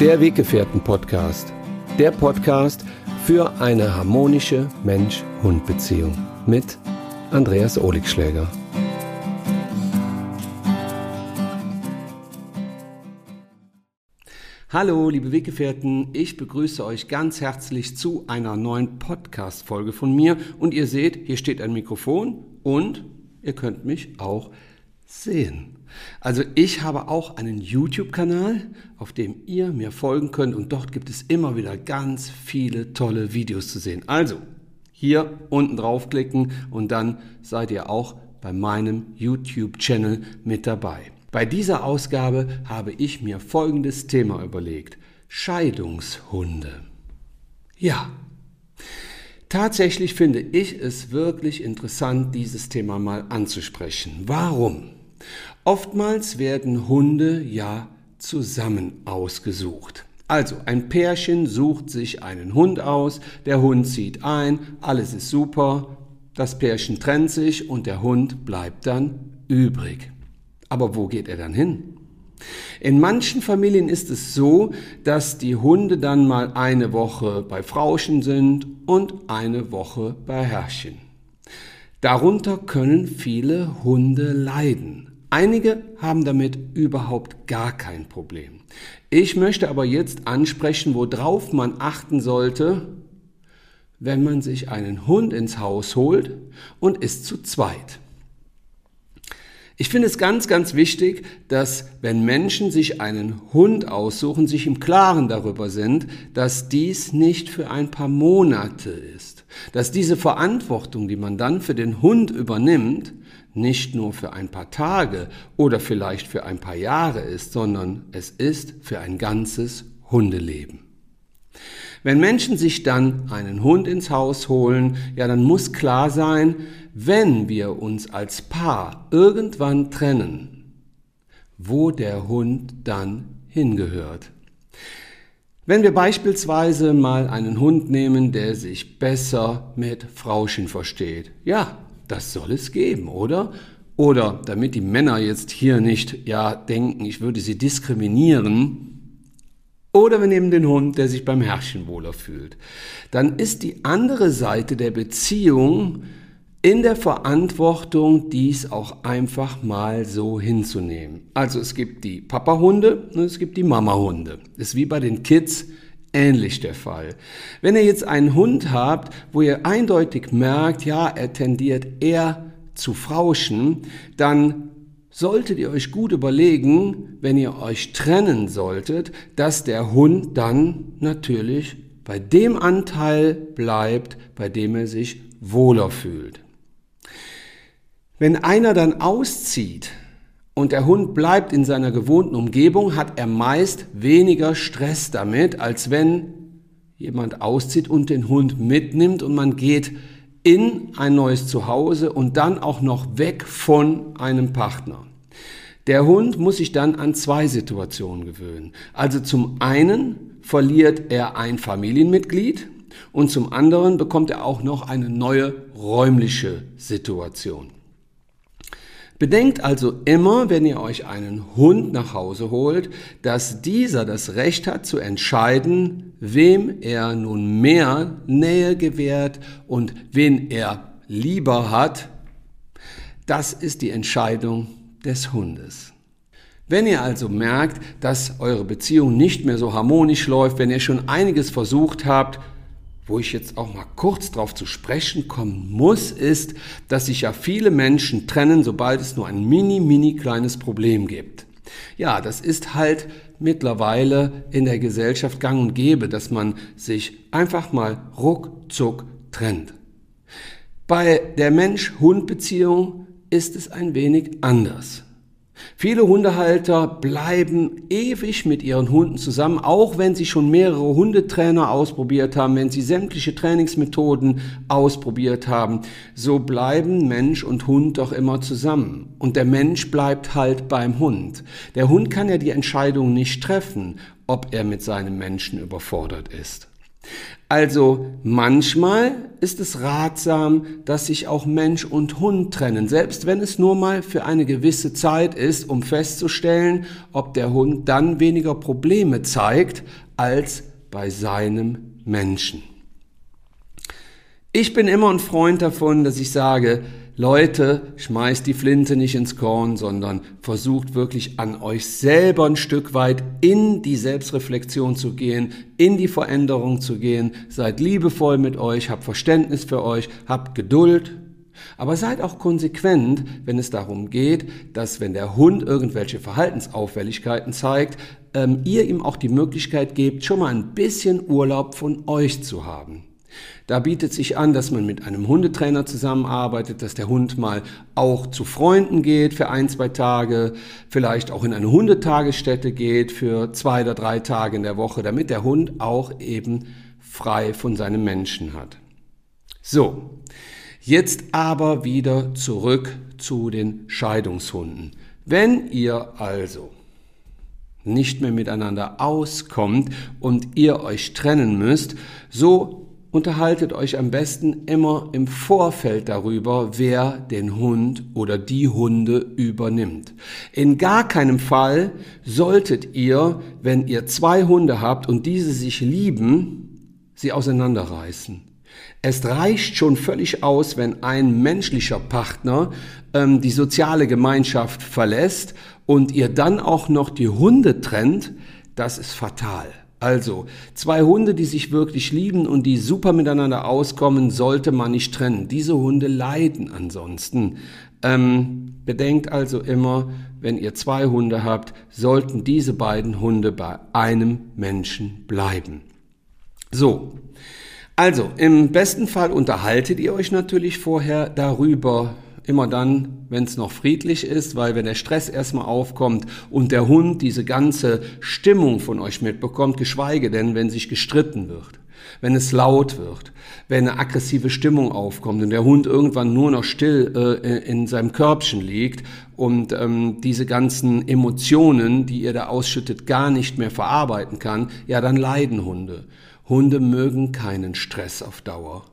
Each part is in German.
Der Weggefährten-Podcast. Der Podcast für eine harmonische Mensch-Hund-Beziehung mit Andreas Oligschläger. Hallo, liebe Weggefährten, ich begrüße euch ganz herzlich zu einer neuen Podcast-Folge von mir. Und ihr seht, hier steht ein Mikrofon und ihr könnt mich auch sehen. Also ich habe auch einen YouTube-Kanal, auf dem ihr mir folgen könnt und dort gibt es immer wieder ganz viele tolle Videos zu sehen. Also hier unten draufklicken und dann seid ihr auch bei meinem YouTube-Channel mit dabei. Bei dieser Ausgabe habe ich mir folgendes Thema überlegt. Scheidungshunde. Ja, tatsächlich finde ich es wirklich interessant, dieses Thema mal anzusprechen. Warum? Oftmals werden Hunde ja zusammen ausgesucht. Also ein Pärchen sucht sich einen Hund aus, der Hund zieht ein, alles ist super, das Pärchen trennt sich und der Hund bleibt dann übrig. Aber wo geht er dann hin? In manchen Familien ist es so, dass die Hunde dann mal eine Woche bei Frauchen sind und eine Woche bei Herrchen. Darunter können viele Hunde leiden. Einige haben damit überhaupt gar kein Problem. Ich möchte aber jetzt ansprechen, worauf man achten sollte, wenn man sich einen Hund ins Haus holt und ist zu zweit. Ich finde es ganz, ganz wichtig, dass wenn Menschen sich einen Hund aussuchen, sich im Klaren darüber sind, dass dies nicht für ein paar Monate ist. Dass diese Verantwortung, die man dann für den Hund übernimmt, nicht nur für ein paar Tage oder vielleicht für ein paar Jahre ist, sondern es ist für ein ganzes Hundeleben. Wenn Menschen sich dann einen Hund ins Haus holen, ja, dann muss klar sein, wenn wir uns als Paar irgendwann trennen, wo der Hund dann hingehört. Wenn wir beispielsweise mal einen Hund nehmen, der sich besser mit Frauchen versteht, ja, das soll es geben, oder? Oder damit die Männer jetzt hier nicht ja denken, ich würde sie diskriminieren, oder wir nehmen den Hund, der sich beim Herrchen wohler fühlt. Dann ist die andere Seite der Beziehung in der Verantwortung, dies auch einfach mal so hinzunehmen. Also es gibt die Papa-Hunde und es gibt die Mama-Hunde. Ist wie bei den Kids ähnlich der Fall. Wenn ihr jetzt einen Hund habt, wo ihr eindeutig merkt, ja, er tendiert eher zu Frauschen, dann solltet ihr euch gut überlegen, wenn ihr euch trennen solltet, dass der Hund dann natürlich bei dem Anteil bleibt, bei dem er sich wohler fühlt. Wenn einer dann auszieht und der Hund bleibt in seiner gewohnten Umgebung, hat er meist weniger Stress damit, als wenn jemand auszieht und den Hund mitnimmt und man geht in ein neues Zuhause und dann auch noch weg von einem Partner. Der Hund muss sich dann an zwei Situationen gewöhnen. Also zum einen verliert er ein Familienmitglied und zum anderen bekommt er auch noch eine neue räumliche Situation. Bedenkt also immer, wenn ihr euch einen Hund nach Hause holt, dass dieser das Recht hat zu entscheiden, wem er nun mehr Nähe gewährt und wen er lieber hat. Das ist die Entscheidung des Hundes. Wenn ihr also merkt, dass eure Beziehung nicht mehr so harmonisch läuft, wenn ihr schon einiges versucht habt, wo ich jetzt auch mal kurz drauf zu sprechen kommen muss, ist, dass sich ja viele Menschen trennen, sobald es nur ein mini, mini kleines Problem gibt. Ja, das ist halt mittlerweile in der Gesellschaft gang und gäbe, dass man sich einfach mal ruckzuck trennt. Bei der Mensch-Hund-Beziehung ist es ein wenig anders. Viele Hundehalter bleiben ewig mit ihren Hunden zusammen, auch wenn sie schon mehrere Hundetrainer ausprobiert haben, wenn sie sämtliche Trainingsmethoden ausprobiert haben. So bleiben Mensch und Hund doch immer zusammen. Und der Mensch bleibt halt beim Hund. Der Hund kann ja die Entscheidung nicht treffen, ob er mit seinem Menschen überfordert ist. Also manchmal ist es ratsam, dass sich auch Mensch und Hund trennen, selbst wenn es nur mal für eine gewisse Zeit ist, um festzustellen, ob der Hund dann weniger Probleme zeigt als bei seinem Menschen. Ich bin immer ein Freund davon, dass ich sage, Leute, schmeißt die Flinte nicht ins Korn, sondern versucht wirklich an euch selber ein Stück weit in die Selbstreflexion zu gehen, in die Veränderung zu gehen. Seid liebevoll mit euch, habt Verständnis für euch, habt Geduld. Aber seid auch konsequent, wenn es darum geht, dass wenn der Hund irgendwelche Verhaltensauffälligkeiten zeigt, ähm, ihr ihm auch die Möglichkeit gebt, schon mal ein bisschen Urlaub von euch zu haben. Da bietet sich an, dass man mit einem Hundetrainer zusammenarbeitet, dass der Hund mal auch zu Freunden geht für ein, zwei Tage, vielleicht auch in eine Hundetagesstätte geht für zwei oder drei Tage in der Woche, damit der Hund auch eben frei von seinem Menschen hat. So, jetzt aber wieder zurück zu den Scheidungshunden. Wenn ihr also nicht mehr miteinander auskommt und ihr euch trennen müsst, so unterhaltet euch am besten immer im Vorfeld darüber, wer den Hund oder die Hunde übernimmt. In gar keinem Fall solltet ihr, wenn ihr zwei Hunde habt und diese sich lieben, sie auseinanderreißen. Es reicht schon völlig aus, wenn ein menschlicher Partner ähm, die soziale Gemeinschaft verlässt und ihr dann auch noch die Hunde trennt, das ist fatal. Also, zwei Hunde, die sich wirklich lieben und die super miteinander auskommen, sollte man nicht trennen. Diese Hunde leiden ansonsten. Ähm, bedenkt also immer, wenn ihr zwei Hunde habt, sollten diese beiden Hunde bei einem Menschen bleiben. So. Also, im besten Fall unterhaltet ihr euch natürlich vorher darüber, immer dann, wenn es noch friedlich ist, weil wenn der Stress erstmal aufkommt und der Hund diese ganze Stimmung von euch mitbekommt, geschweige denn, wenn sich gestritten wird, wenn es laut wird, wenn eine aggressive Stimmung aufkommt und der Hund irgendwann nur noch still äh, in seinem Körbchen liegt und ähm, diese ganzen Emotionen, die ihr da ausschüttet, gar nicht mehr verarbeiten kann, ja, dann leiden Hunde. Hunde mögen keinen Stress auf Dauer.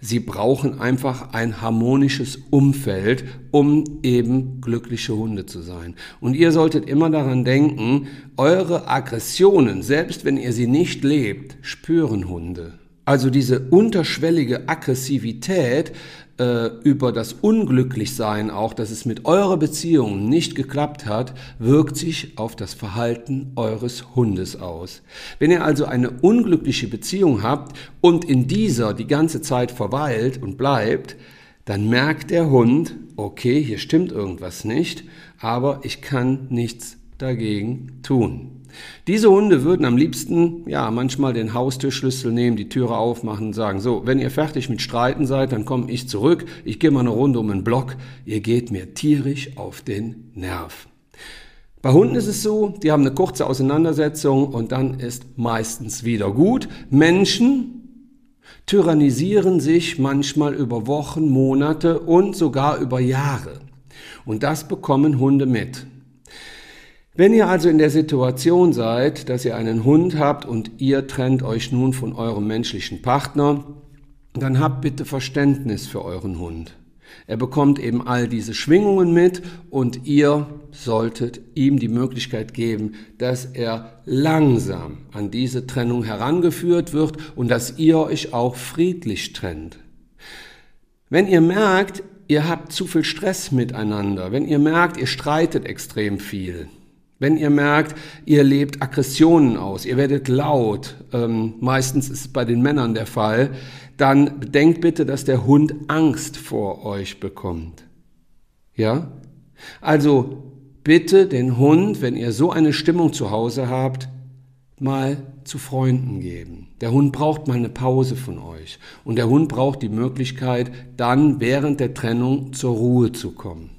Sie brauchen einfach ein harmonisches Umfeld, um eben glückliche Hunde zu sein. Und ihr solltet immer daran denken, eure Aggressionen, selbst wenn ihr sie nicht lebt, spüren Hunde. Also diese unterschwellige Aggressivität äh, über das Unglücklichsein auch, dass es mit eurer Beziehung nicht geklappt hat, wirkt sich auf das Verhalten eures Hundes aus. Wenn ihr also eine unglückliche Beziehung habt und in dieser die ganze Zeit verweilt und bleibt, dann merkt der Hund, okay, hier stimmt irgendwas nicht, aber ich kann nichts dagegen tun. Diese Hunde würden am liebsten, ja, manchmal den Haustürschlüssel nehmen, die Türe aufmachen und sagen, so, wenn ihr fertig mit Streiten seid, dann komme ich zurück, ich gehe mal eine Runde um den Block, ihr geht mir tierisch auf den Nerv. Bei Hunden ist es so, die haben eine kurze Auseinandersetzung und dann ist meistens wieder gut. Menschen tyrannisieren sich manchmal über Wochen, Monate und sogar über Jahre. Und das bekommen Hunde mit. Wenn ihr also in der Situation seid, dass ihr einen Hund habt und ihr trennt euch nun von eurem menschlichen Partner, dann habt bitte Verständnis für euren Hund. Er bekommt eben all diese Schwingungen mit und ihr solltet ihm die Möglichkeit geben, dass er langsam an diese Trennung herangeführt wird und dass ihr euch auch friedlich trennt. Wenn ihr merkt, ihr habt zu viel Stress miteinander, wenn ihr merkt, ihr streitet extrem viel, wenn ihr merkt, ihr lebt Aggressionen aus, ihr werdet laut, ähm, meistens ist es bei den Männern der Fall, dann bedenkt bitte, dass der Hund Angst vor euch bekommt. Ja? Also bitte den Hund, wenn ihr so eine Stimmung zu Hause habt, mal zu Freunden geben. Der Hund braucht mal eine Pause von euch. Und der Hund braucht die Möglichkeit, dann während der Trennung zur Ruhe zu kommen.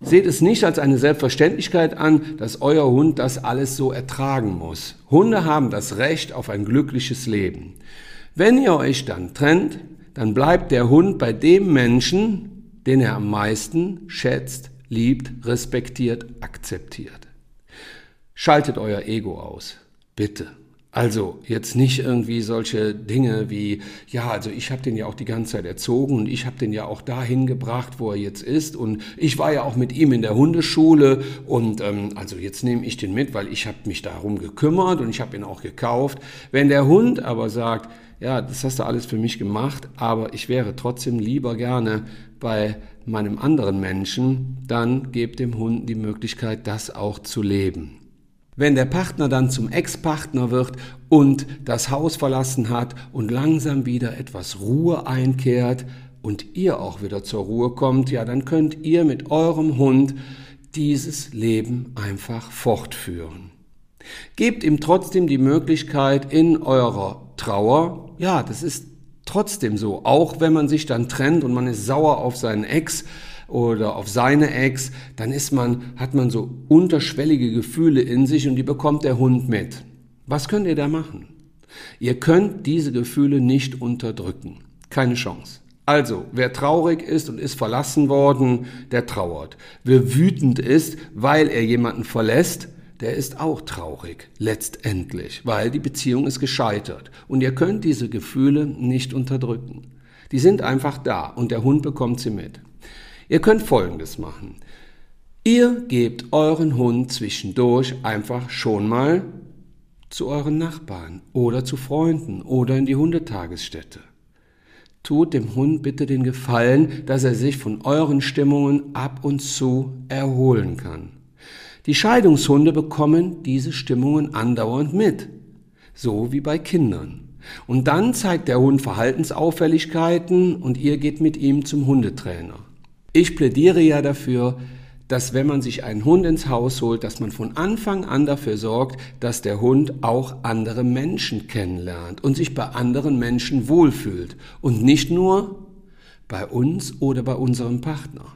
Seht es nicht als eine Selbstverständlichkeit an, dass euer Hund das alles so ertragen muss. Hunde haben das Recht auf ein glückliches Leben. Wenn ihr euch dann trennt, dann bleibt der Hund bei dem Menschen, den er am meisten schätzt, liebt, respektiert, akzeptiert. Schaltet euer Ego aus. Bitte. Also jetzt nicht irgendwie solche Dinge wie, ja, also ich habe den ja auch die ganze Zeit erzogen und ich habe den ja auch dahin gebracht, wo er jetzt ist und ich war ja auch mit ihm in der Hundeschule und ähm, also jetzt nehme ich den mit, weil ich habe mich darum gekümmert und ich habe ihn auch gekauft. Wenn der Hund aber sagt, ja, das hast du alles für mich gemacht, aber ich wäre trotzdem lieber gerne bei meinem anderen Menschen, dann gebt dem Hund die Möglichkeit, das auch zu leben. Wenn der Partner dann zum Ex-Partner wird und das Haus verlassen hat und langsam wieder etwas Ruhe einkehrt und ihr auch wieder zur Ruhe kommt, ja, dann könnt ihr mit eurem Hund dieses Leben einfach fortführen. Gebt ihm trotzdem die Möglichkeit in eurer Trauer, ja, das ist trotzdem so, auch wenn man sich dann trennt und man ist sauer auf seinen Ex, oder auf seine Ex, dann ist man, hat man so unterschwellige Gefühle in sich und die bekommt der Hund mit. Was könnt ihr da machen? Ihr könnt diese Gefühle nicht unterdrücken. Keine Chance. Also, wer traurig ist und ist verlassen worden, der trauert. Wer wütend ist, weil er jemanden verlässt, der ist auch traurig, letztendlich, weil die Beziehung ist gescheitert. Und ihr könnt diese Gefühle nicht unterdrücken. Die sind einfach da und der Hund bekommt sie mit. Ihr könnt Folgendes machen. Ihr gebt euren Hund zwischendurch einfach schon mal zu euren Nachbarn oder zu Freunden oder in die Hundetagesstätte. Tut dem Hund bitte den Gefallen, dass er sich von euren Stimmungen ab und zu erholen kann. Die Scheidungshunde bekommen diese Stimmungen andauernd mit, so wie bei Kindern. Und dann zeigt der Hund Verhaltensauffälligkeiten und ihr geht mit ihm zum Hundetrainer. Ich plädiere ja dafür, dass wenn man sich einen Hund ins Haus holt, dass man von Anfang an dafür sorgt, dass der Hund auch andere Menschen kennenlernt und sich bei anderen Menschen wohlfühlt und nicht nur bei uns oder bei unserem Partner.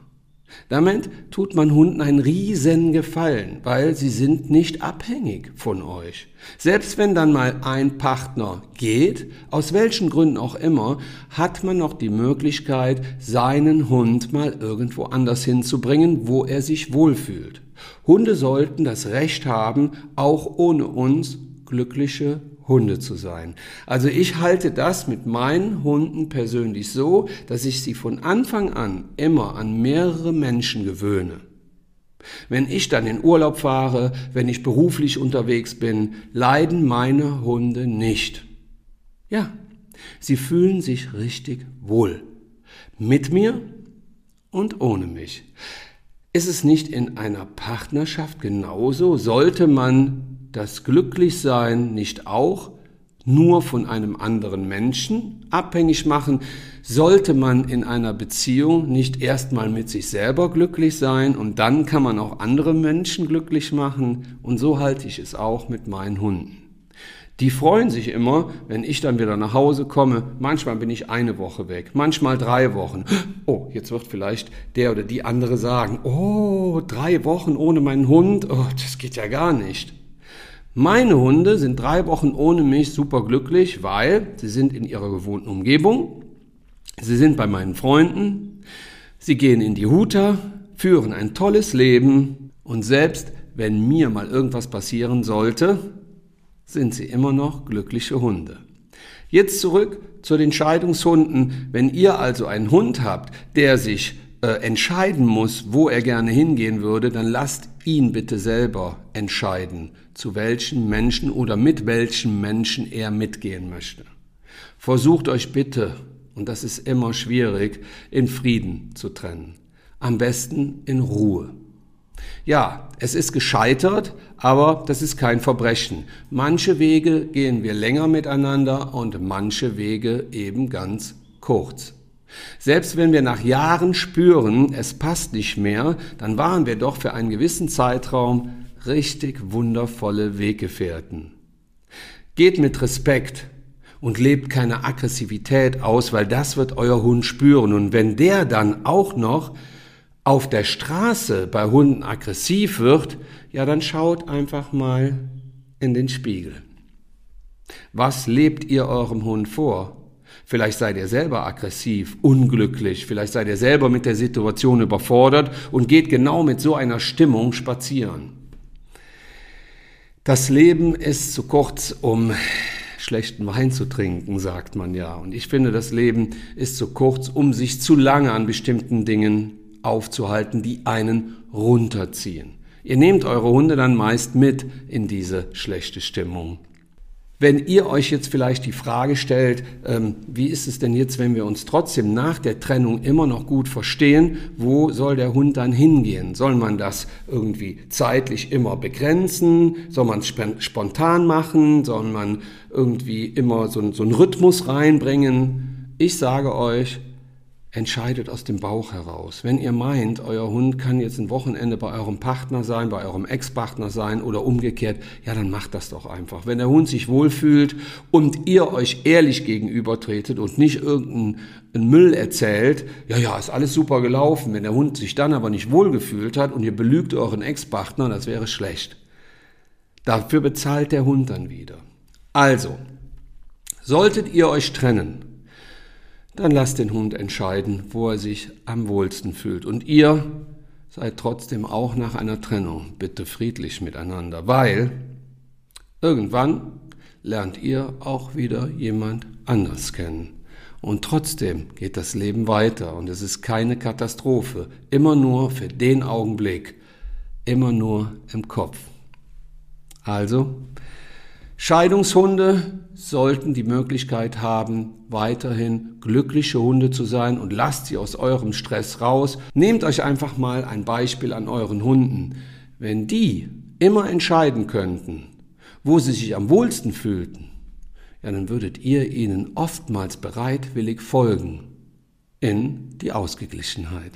Damit tut man Hunden einen riesen Gefallen, weil sie sind nicht abhängig von euch. Selbst wenn dann mal ein Partner geht, aus welchen Gründen auch immer, hat man noch die Möglichkeit, seinen Hund mal irgendwo anders hinzubringen, wo er sich wohlfühlt. Hunde sollten das Recht haben, auch ohne uns glückliche Hunde zu sein. Also ich halte das mit meinen Hunden persönlich so, dass ich sie von Anfang an immer an mehrere Menschen gewöhne. Wenn ich dann in Urlaub fahre, wenn ich beruflich unterwegs bin, leiden meine Hunde nicht. Ja, sie fühlen sich richtig wohl. Mit mir und ohne mich. Ist es nicht in einer Partnerschaft genauso? Sollte man das Glücklichsein nicht auch nur von einem anderen Menschen abhängig machen? Sollte man in einer Beziehung nicht erstmal mit sich selber glücklich sein und dann kann man auch andere Menschen glücklich machen? Und so halte ich es auch mit meinen Hunden. Die freuen sich immer, wenn ich dann wieder nach Hause komme. Manchmal bin ich eine Woche weg, manchmal drei Wochen. Oh, jetzt wird vielleicht der oder die andere sagen, oh, drei Wochen ohne meinen Hund, oh, das geht ja gar nicht. Meine Hunde sind drei Wochen ohne mich super glücklich, weil sie sind in ihrer gewohnten Umgebung, sie sind bei meinen Freunden, sie gehen in die Huta, führen ein tolles Leben und selbst wenn mir mal irgendwas passieren sollte, sind sie immer noch glückliche Hunde. Jetzt zurück zu den Scheidungshunden. Wenn ihr also einen Hund habt, der sich äh, entscheiden muss, wo er gerne hingehen würde, dann lasst ihn bitte selber entscheiden, zu welchen Menschen oder mit welchen Menschen er mitgehen möchte. Versucht euch bitte, und das ist immer schwierig, in Frieden zu trennen. Am besten in Ruhe. Ja, es ist gescheitert, aber das ist kein Verbrechen. Manche Wege gehen wir länger miteinander und manche Wege eben ganz kurz. Selbst wenn wir nach Jahren spüren, es passt nicht mehr, dann waren wir doch für einen gewissen Zeitraum richtig wundervolle Weggefährten. Geht mit Respekt und lebt keine Aggressivität aus, weil das wird euer Hund spüren. Und wenn der dann auch noch auf der Straße bei Hunden aggressiv wird, ja, dann schaut einfach mal in den Spiegel. Was lebt ihr eurem Hund vor? Vielleicht seid ihr selber aggressiv, unglücklich, vielleicht seid ihr selber mit der Situation überfordert und geht genau mit so einer Stimmung spazieren. Das Leben ist zu kurz, um schlechten Wein zu trinken, sagt man ja. Und ich finde, das Leben ist zu kurz, um sich zu lange an bestimmten Dingen aufzuhalten, die einen runterziehen. Ihr nehmt eure Hunde dann meist mit in diese schlechte Stimmung. Wenn ihr euch jetzt vielleicht die Frage stellt, ähm, wie ist es denn jetzt, wenn wir uns trotzdem nach der Trennung immer noch gut verstehen, wo soll der Hund dann hingehen? Soll man das irgendwie zeitlich immer begrenzen? Soll man es spontan machen? Soll man irgendwie immer so, so einen Rhythmus reinbringen? Ich sage euch, entscheidet aus dem Bauch heraus. Wenn ihr meint, euer Hund kann jetzt ein Wochenende bei eurem Partner sein, bei eurem Ex-Partner sein oder umgekehrt, ja, dann macht das doch einfach. Wenn der Hund sich wohlfühlt und ihr euch ehrlich gegenübertretet und nicht irgendeinen Müll erzählt, ja, ja, ist alles super gelaufen. Wenn der Hund sich dann aber nicht wohlgefühlt hat und ihr belügt euren Ex-Partner, das wäre schlecht. Dafür bezahlt der Hund dann wieder. Also, solltet ihr euch trennen, dann lasst den Hund entscheiden, wo er sich am wohlsten fühlt. Und ihr seid trotzdem auch nach einer Trennung bitte friedlich miteinander, weil irgendwann lernt ihr auch wieder jemand anders kennen. Und trotzdem geht das Leben weiter und es ist keine Katastrophe, immer nur für den Augenblick, immer nur im Kopf. Also, Scheidungshunde sollten die Möglichkeit haben, weiterhin glückliche Hunde zu sein und lasst sie aus eurem Stress raus. Nehmt euch einfach mal ein Beispiel an euren Hunden. Wenn die immer entscheiden könnten, wo sie sich am wohlsten fühlten, ja, dann würdet ihr ihnen oftmals bereitwillig folgen in die Ausgeglichenheit.